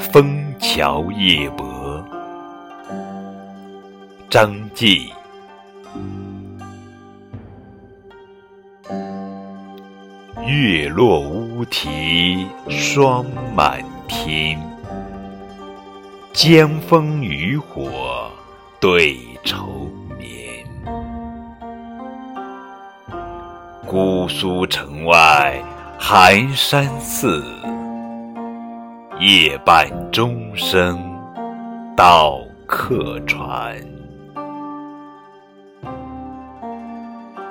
枫桥夜泊》张继。月落乌啼霜满天，江枫渔火对愁眠。姑苏城外寒山寺，夜半钟声到客船。